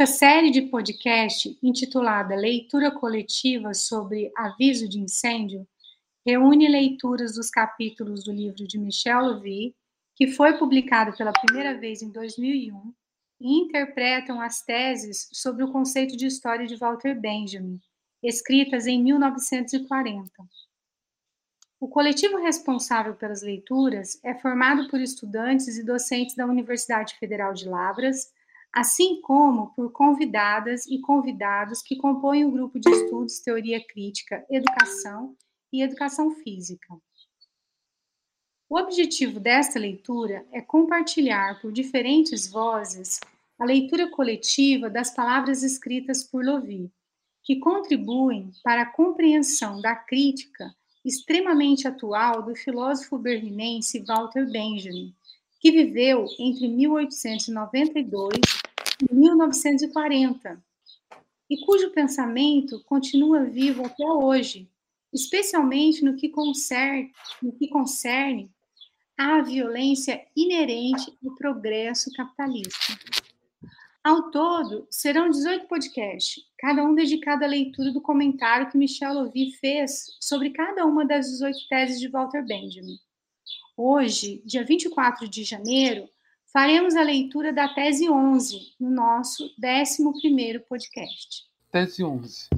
Esta série de podcast, intitulada Leitura Coletiva sobre Aviso de Incêndio, reúne leituras dos capítulos do livro de Michel Louvi, que foi publicado pela primeira vez em 2001, e interpretam as teses sobre o conceito de história de Walter Benjamin, escritas em 1940. O coletivo responsável pelas leituras é formado por estudantes e docentes da Universidade Federal de Lavras, assim como por convidadas e convidados que compõem o grupo de estudos Teoria Crítica, Educação e Educação Física. O objetivo desta leitura é compartilhar por diferentes vozes a leitura coletiva das palavras escritas por Lovi, que contribuem para a compreensão da crítica extremamente atual do filósofo berlinense Walter Benjamin, que viveu entre 1892 e 1940, e cujo pensamento continua vivo até hoje, especialmente no que concerne, no que concerne à violência inerente ao progresso capitalista. Ao todo, serão 18 podcasts, cada um dedicado à leitura do comentário que Michel Louvi fez sobre cada uma das 18 teses de Walter Benjamin. Hoje, dia 24 de janeiro, faremos a leitura da tese 11 no nosso 11º podcast. Tese 11.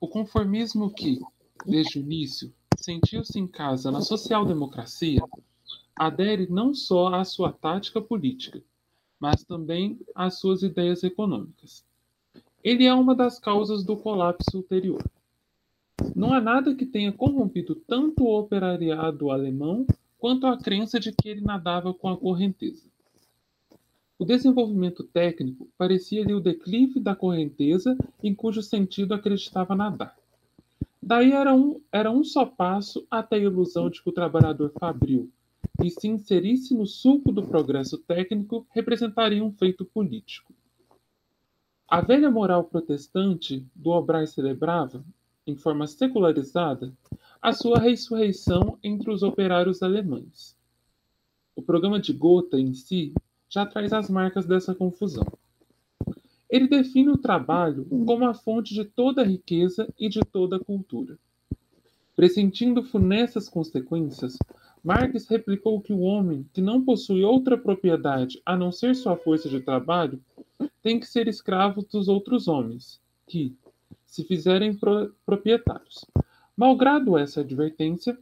O conformismo que, desde o início, sentiu-se em casa na social-democracia, adere não só à sua tática política, mas também às suas ideias econômicas. Ele é uma das causas do colapso ulterior. Não há nada que tenha corrompido tanto o operariado alemão quanto a crença de que ele nadava com a correnteza. O desenvolvimento técnico parecia-lhe o declive da correnteza em cujo sentido acreditava nadar. Daí era um, era um só passo até a ilusão de que o trabalhador fabril, e se inserisse no sulco do progresso técnico, representaria um feito político. A velha moral protestante do obrar celebrava, em forma secularizada, a sua ressurreição entre os operários alemães. O programa de Gotha em si já traz as marcas dessa confusão. Ele define o trabalho como a fonte de toda a riqueza e de toda a cultura. Pressentindo funestas consequências, Marx replicou que o homem que não possui outra propriedade a não ser sua força de trabalho tem que ser escravo dos outros homens, que se fizerem pro proprietários. Malgrado essa advertência,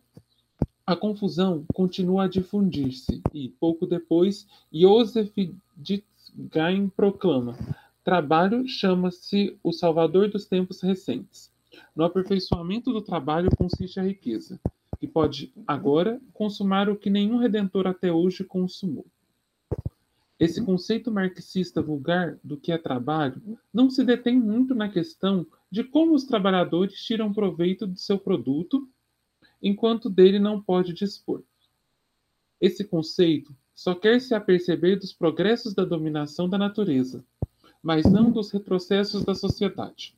a confusão continua a difundir-se e, pouco depois, Joseph Ditzgain proclama: Trabalho chama-se o salvador dos tempos recentes. No aperfeiçoamento do trabalho consiste a riqueza e pode agora consumar o que nenhum redentor até hoje consumou. Esse conceito marxista vulgar do que é trabalho não se detém muito na questão de como os trabalhadores tiram proveito de seu produto enquanto dele não pode dispor. Esse conceito só quer se aperceber dos progressos da dominação da natureza, mas não dos retrocessos da sociedade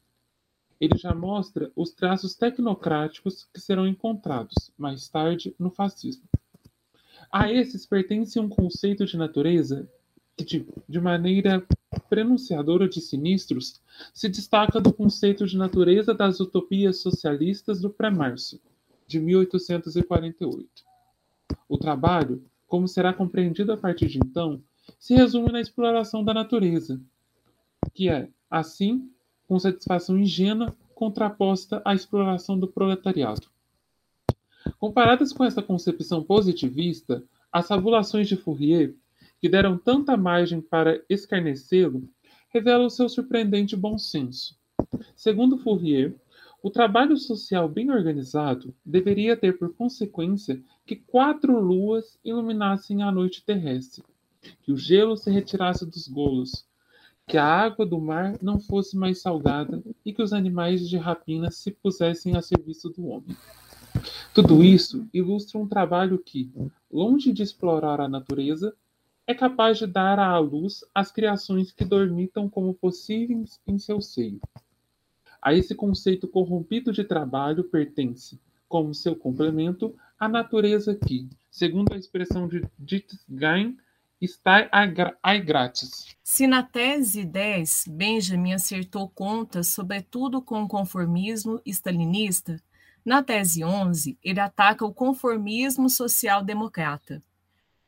ele já mostra os traços tecnocráticos que serão encontrados, mais tarde, no fascismo. A esses pertence um conceito de natureza que, de, maneira prenunciadora de sinistros, se destaca do conceito de natureza das utopias socialistas do pré-março, de 1848. O trabalho, como será compreendido a partir de então, se resume na exploração da natureza, que é, assim, com satisfação ingênua contraposta à exploração do proletariado. Comparadas com essa concepção positivista, as fabulações de Fourier, que deram tanta margem para escarnecê-lo, revelam seu surpreendente bom senso. Segundo Fourier, o trabalho social bem organizado deveria ter por consequência que quatro luas iluminassem a noite terrestre, que o gelo se retirasse dos golos, que a água do mar não fosse mais salgada e que os animais de rapina se pusessem a serviço do homem. Tudo isso ilustra um trabalho que, longe de explorar a natureza, é capaz de dar à luz as criações que dormitam como possíveis em seu seio. A esse conceito corrompido de trabalho pertence, como seu complemento, a natureza que, segundo a expressão de Dietz está aí grátis. Se na tese 10 Benjamin acertou contas, sobretudo com o conformismo stalinista, na tese 11 ele ataca o conformismo social-democrata.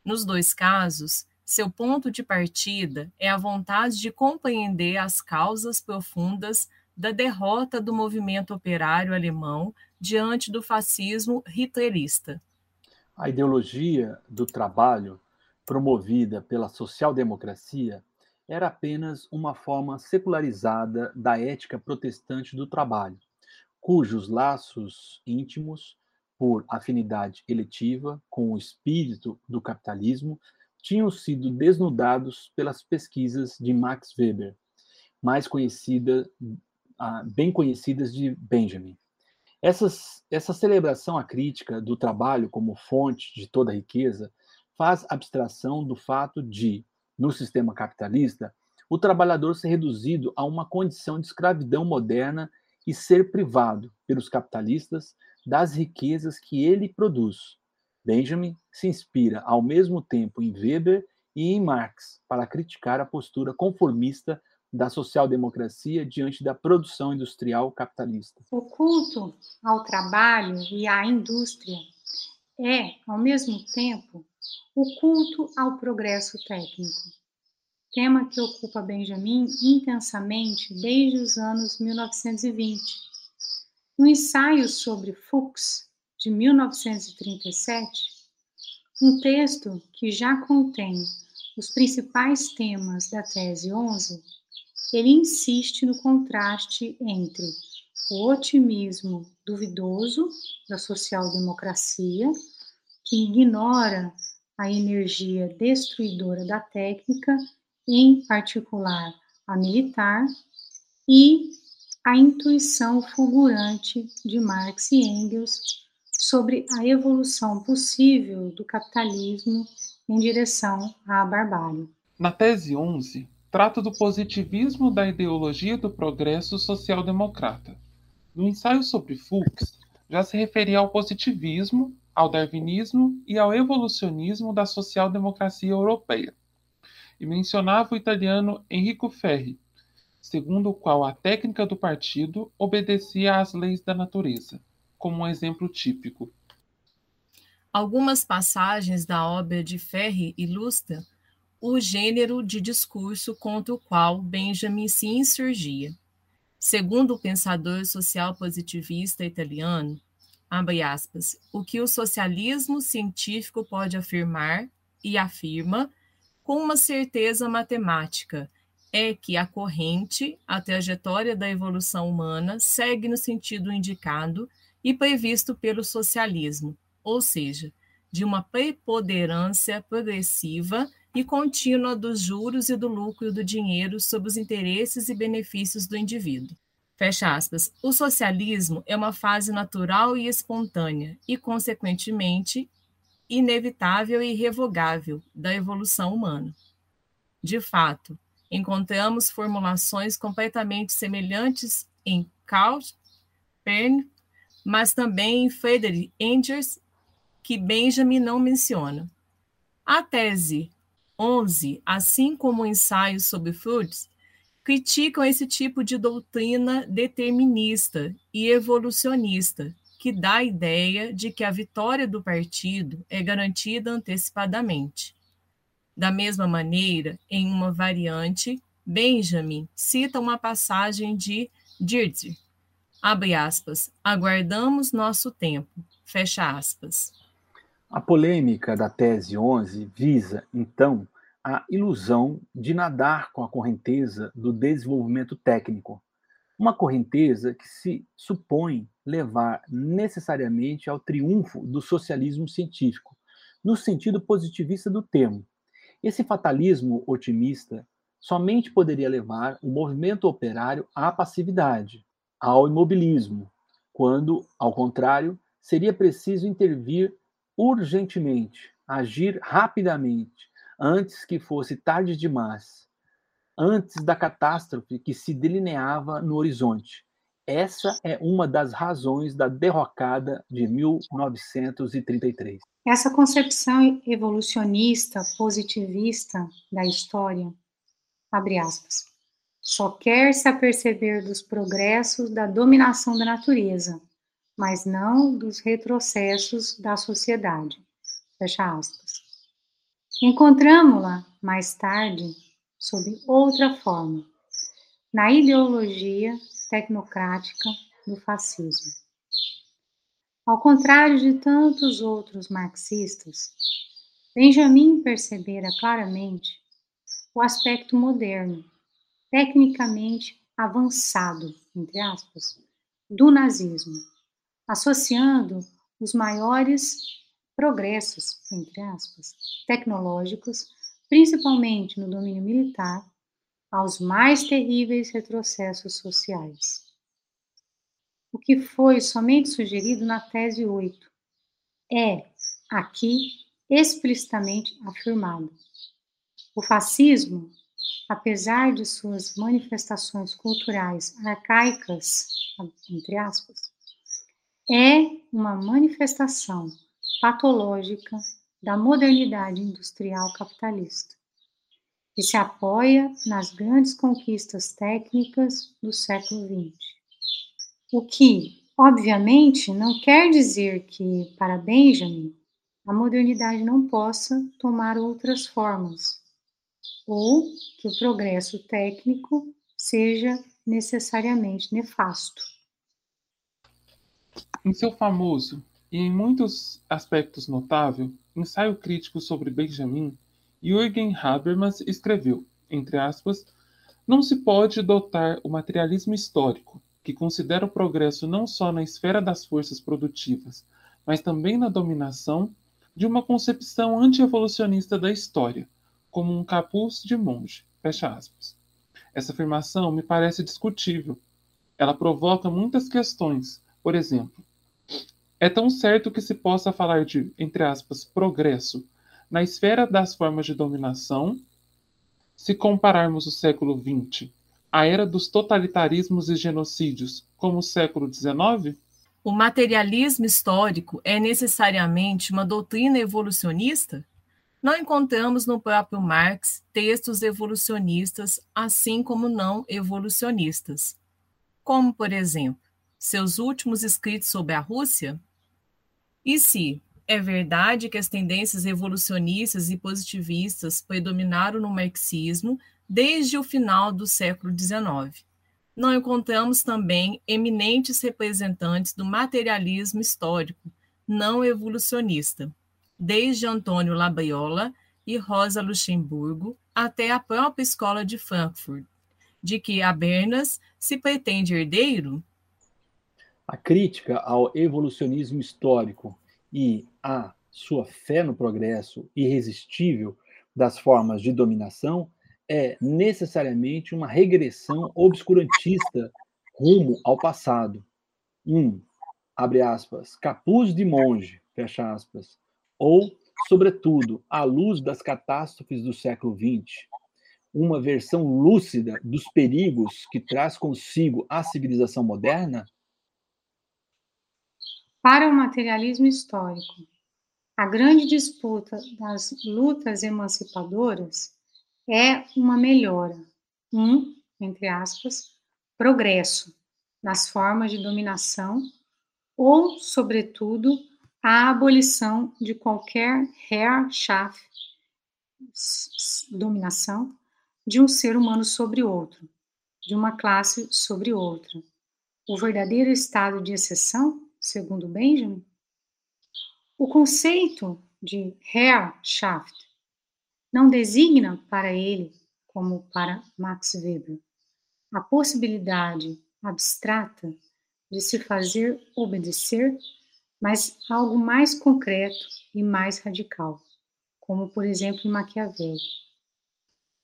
Nos dois casos, seu ponto de partida é a vontade de compreender as causas profundas da derrota do movimento operário alemão diante do fascismo hitlerista. A ideologia do trabalho promovida pela social-democracia era apenas uma forma secularizada da ética protestante do trabalho, cujos laços íntimos, por afinidade eletiva com o espírito do capitalismo, tinham sido desnudados pelas pesquisas de Max Weber, mais conhecida, ah, bem conhecidas de Benjamin. Essas, essa celebração à crítica do trabalho como fonte de toda riqueza faz abstração do fato de, no sistema capitalista, o trabalhador ser reduzido a uma condição de escravidão moderna e ser privado pelos capitalistas das riquezas que ele produz. Benjamin se inspira ao mesmo tempo em Weber e em Marx para criticar a postura conformista da social-democracia diante da produção industrial capitalista. O culto ao trabalho e à indústria é, ao mesmo tempo, o culto ao progresso técnico, tema que ocupa Benjamin intensamente desde os anos 1920. No ensaio sobre Fuchs, de 1937, um texto que já contém os principais temas da tese 11, ele insiste no contraste entre o otimismo duvidoso da social-democracia, que ignora a energia destruidora da técnica, em particular a militar, e a intuição fulgurante de Marx e Engels sobre a evolução possível do capitalismo em direção à barbárie. Na tese 11, trata do positivismo da ideologia do progresso social-democrata. No ensaio sobre Fuchs, já se referia ao positivismo, ao darwinismo e ao evolucionismo da social-democracia europeia, e mencionava o italiano Enrico Ferri, segundo o qual a técnica do partido obedecia às leis da natureza, como um exemplo típico. Algumas passagens da obra de Ferri ilustram o gênero de discurso contra o qual Benjamin se insurgia. Segundo o pensador social positivista italiano, aspas, o que o socialismo científico pode afirmar e afirma com uma certeza matemática é que a corrente, a trajetória da evolução humana segue no sentido indicado e previsto pelo socialismo, ou seja, de uma preponderância progressiva e contínua dos juros e do lucro do dinheiro sobre os interesses e benefícios do indivíduo. Fecha aspas. O socialismo é uma fase natural e espontânea e, consequentemente, inevitável e irrevogável da evolução humana. De fato, encontramos formulações completamente semelhantes em Karl Pern, mas também em Engels, que Benjamin não menciona. A tese 11, assim como o ensaio sobre Fruits, criticam esse tipo de doutrina determinista e evolucionista, que dá a ideia de que a vitória do partido é garantida antecipadamente. Da mesma maneira, em uma variante, Benjamin cita uma passagem de Deirdre, abre aspas, aguardamos nosso tempo, fecha aspas. A polêmica da tese 11 visa, então, a ilusão de nadar com a correnteza do desenvolvimento técnico, uma correnteza que se supõe levar necessariamente ao triunfo do socialismo científico, no sentido positivista do termo. Esse fatalismo otimista somente poderia levar o movimento operário à passividade, ao imobilismo, quando, ao contrário, seria preciso intervir urgentemente, agir rapidamente, antes que fosse tarde demais, antes da catástrofe que se delineava no horizonte, Essa é uma das razões da derrocada de 1933. Essa concepção evolucionista, positivista da história, abre aspas, só quer se aperceber dos progressos da dominação da natureza, mas não dos retrocessos da sociedade. Fecha aspas. Encontramos-la mais tarde sob outra forma, na ideologia tecnocrática do fascismo. Ao contrário de tantos outros marxistas, Benjamin percebera claramente o aspecto moderno, tecnicamente avançado, entre aspas, do nazismo, associando os maiores progressos, entre aspas, tecnológicos, principalmente no domínio militar, aos mais terríveis retrocessos sociais o que foi somente sugerido na tese 8. É, aqui, explicitamente afirmado. O fascismo, apesar de suas manifestações culturais arcaicas, entre aspas, é uma manifestação patológica da modernidade industrial capitalista, que se apoia nas grandes conquistas técnicas do século XX o que, obviamente, não quer dizer que, para Benjamin, a modernidade não possa tomar outras formas, ou que o progresso técnico seja necessariamente nefasto. Em seu famoso e em muitos aspectos notável ensaio crítico sobre Benjamin, Jürgen Habermas escreveu, entre aspas, não se pode dotar o materialismo histórico que considera o progresso não só na esfera das forças produtivas, mas também na dominação, de uma concepção anti-evolucionista da história, como um capuz de monge. Fecha aspas. Essa afirmação me parece discutível. Ela provoca muitas questões. Por exemplo, é tão certo que se possa falar de, entre aspas, progresso na esfera das formas de dominação, se compararmos o século XX a era dos totalitarismos e genocídios, como o século XIX? O materialismo histórico é necessariamente uma doutrina evolucionista? Não encontramos no próprio Marx textos evolucionistas, assim como não evolucionistas. Como, por exemplo, seus últimos escritos sobre a Rússia? E se é verdade que as tendências evolucionistas e positivistas predominaram no marxismo desde o final do século XIX. Não encontramos também eminentes representantes do materialismo histórico não evolucionista, desde Antônio Labaiola e Rosa Luxemburgo até a própria escola de Frankfurt, de que Habermas se pretende herdeiro? A crítica ao evolucionismo histórico e a sua fé no progresso irresistível das formas de dominação é necessariamente uma regressão obscurantista rumo ao passado. Um, abre aspas, capuz de monge, fecha aspas, ou, sobretudo, à luz das catástrofes do século XX, uma versão lúcida dos perigos que traz consigo a civilização moderna? Para o materialismo histórico, a grande disputa das lutas emancipadoras é uma melhora, um, entre aspas, progresso nas formas de dominação ou, sobretudo, a abolição de qualquer Herrschaft, dominação, de um ser humano sobre outro, de uma classe sobre outra. O verdadeiro estado de exceção, segundo Benjamin? O conceito de Herrschaft não designa para ele, como para Max Weber, a possibilidade abstrata de se fazer obedecer, mas algo mais concreto e mais radical, como por exemplo em Maquiavel,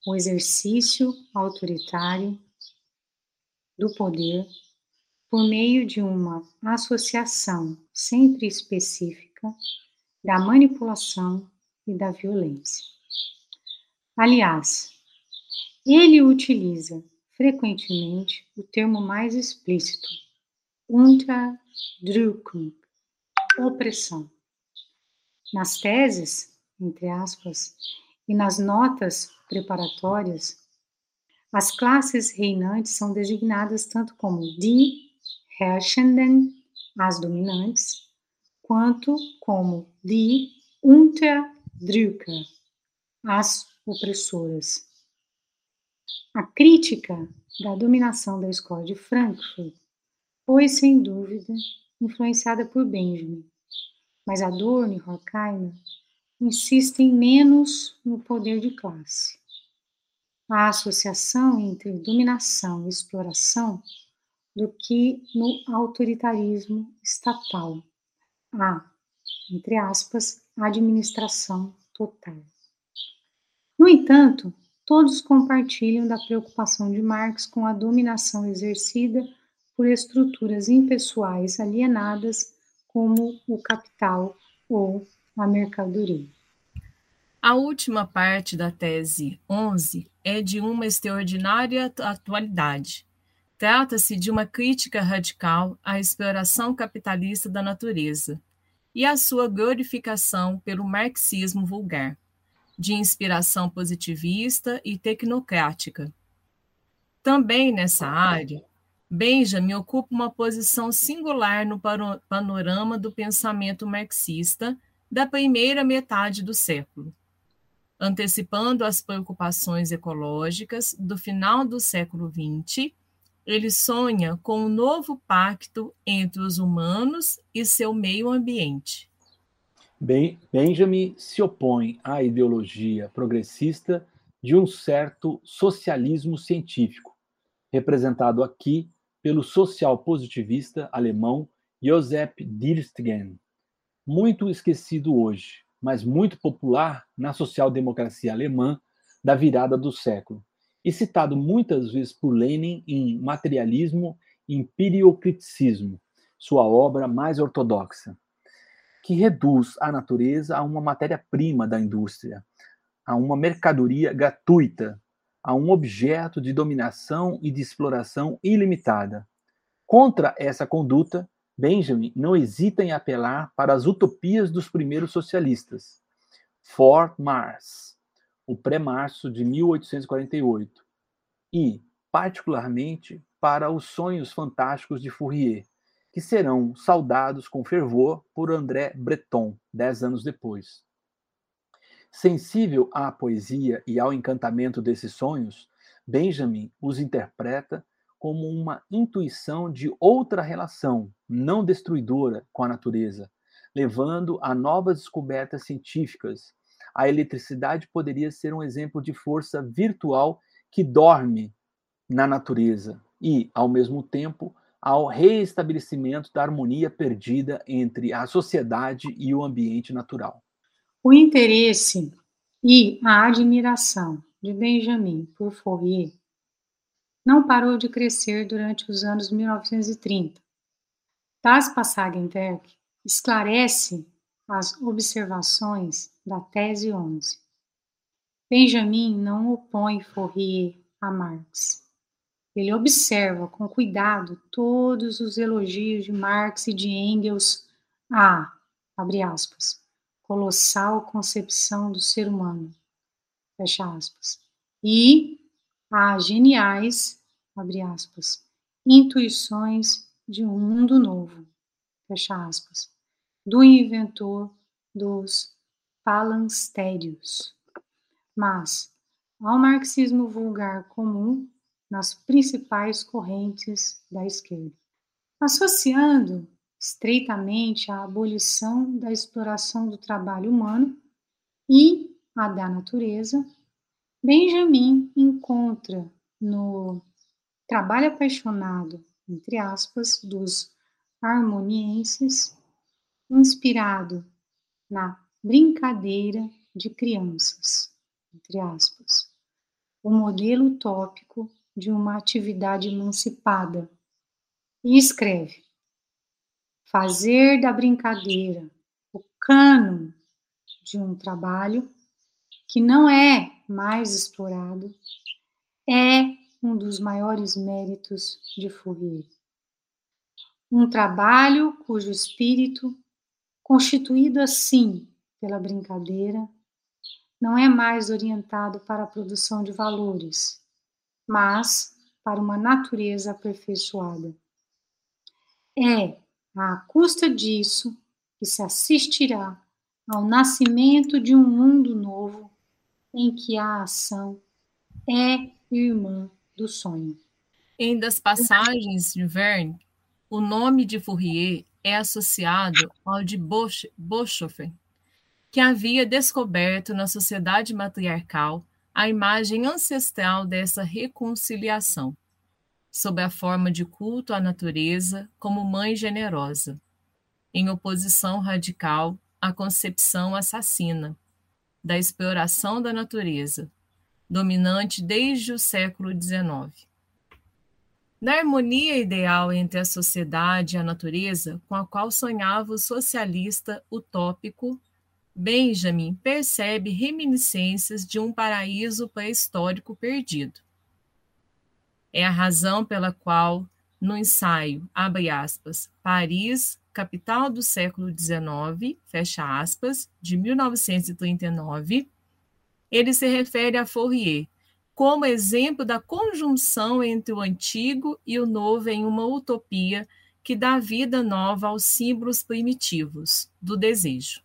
o exercício autoritário do poder por meio de uma associação sempre específica da manipulação e da violência. Aliás, ele utiliza frequentemente o termo mais explícito, Unterdrückung, opressão. Nas teses, entre aspas, e nas notas preparatórias, as classes reinantes são designadas tanto como die Herrschenden, as dominantes, quanto como die Unterdrücker, as opressoras. A crítica da dominação da escola de Frankfurt foi, sem dúvida, influenciada por Benjamin, mas Adorno e Horkheimer insistem menos no poder de classe. A associação entre dominação e exploração do que no autoritarismo estatal, a, entre aspas, administração total. No entanto, todos compartilham da preocupação de Marx com a dominação exercida por estruturas impessoais alienadas como o capital ou a mercadoria. A última parte da tese 11 é de uma extraordinária atualidade. Trata-se de uma crítica radical à exploração capitalista da natureza e à sua glorificação pelo marxismo vulgar, de inspiração positivista e tecnocrática. Também nessa área, Benjamin ocupa uma posição singular no panorama do pensamento marxista da primeira metade do século, antecipando as preocupações ecológicas do final do século XX. Ele sonha com um novo pacto entre os humanos e seu meio ambiente. Benjamin se opõe à ideologia progressista de um certo socialismo científico, representado aqui pelo social positivista alemão Josep Dirstgen, muito esquecido hoje, mas muito popular na social-democracia alemã da virada do século, e citado muitas vezes por Lenin em Materialismo e Empiriocriticismo, sua obra mais ortodoxa, que reduz a natureza a uma matéria-prima da indústria, a uma mercadoria gratuita, a um objeto de dominação e de exploração ilimitada. Contra essa conduta, Benjamin não hesita em apelar para as utopias dos primeiros socialistas. Fort Mars, o pré-março de 1848, e, particularmente, para os sonhos fantásticos de Fourier, que serão saudados com fervor por André Breton, dez anos depois. Sensível à poesia e ao encantamento desses sonhos, Benjamin os interpreta como uma intuição de outra relação, não destruidora, com a natureza, levando a novas descobertas científicas. A eletricidade poderia ser um exemplo de força virtual que dorme na natureza e, ao mesmo tempo, ao reestabelecimento da harmonia perdida entre a sociedade e o ambiente natural. O interesse e a admiração de Benjamin por Fourier não parou de crescer durante os anos 1930. Das Passagenwerk esclarece as observações da tese 11. Benjamin não opõe Fourier a Marx. Ele observa com cuidado todos os elogios de Marx e de Engels à, abre aspas, colossal concepção do ser humano, fecha aspas, e a geniais abre aspas, intuições de um mundo novo, fecha aspas, do inventor dos palansterios. Mas, ao marxismo vulgar comum nas principais correntes da esquerda, associando estreitamente a abolição da exploração do trabalho humano e a da natureza, Benjamin encontra no trabalho apaixonado, entre aspas, dos harmonienses, inspirado na brincadeira de crianças, entre aspas, o modelo utópico de uma atividade emancipada. E escreve: fazer da brincadeira o cano de um trabalho que não é mais explorado é um dos maiores méritos de Fourier. Um trabalho cujo espírito, constituído assim pela brincadeira, não é mais orientado para a produção de valores, mas para uma natureza aperfeiçoada. É à custa disso que se assistirá ao nascimento de um mundo novo em que a ação é irmã do sonho. Em das passagens de Verne, o nome de Fourier é associado ao de Boshoff, que havia descoberto na sociedade matriarcal a imagem ancestral dessa reconciliação, sob a forma de culto à natureza como mãe generosa, em oposição radical à concepção assassina da exploração da natureza, dominante desde o século XIX. Na harmonia ideal entre a sociedade e a natureza, com a qual sonhava o socialista utópico, Benjamin percebe reminiscências de um paraíso pré-histórico perdido. É a razão pela qual, no ensaio, abre aspas, Paris, capital do século XIX, fecha aspas, de 1939, ele se refere a Fourier como exemplo da conjunção entre o antigo e o novo em uma utopia que dá vida nova aos símbolos primitivos do desejo.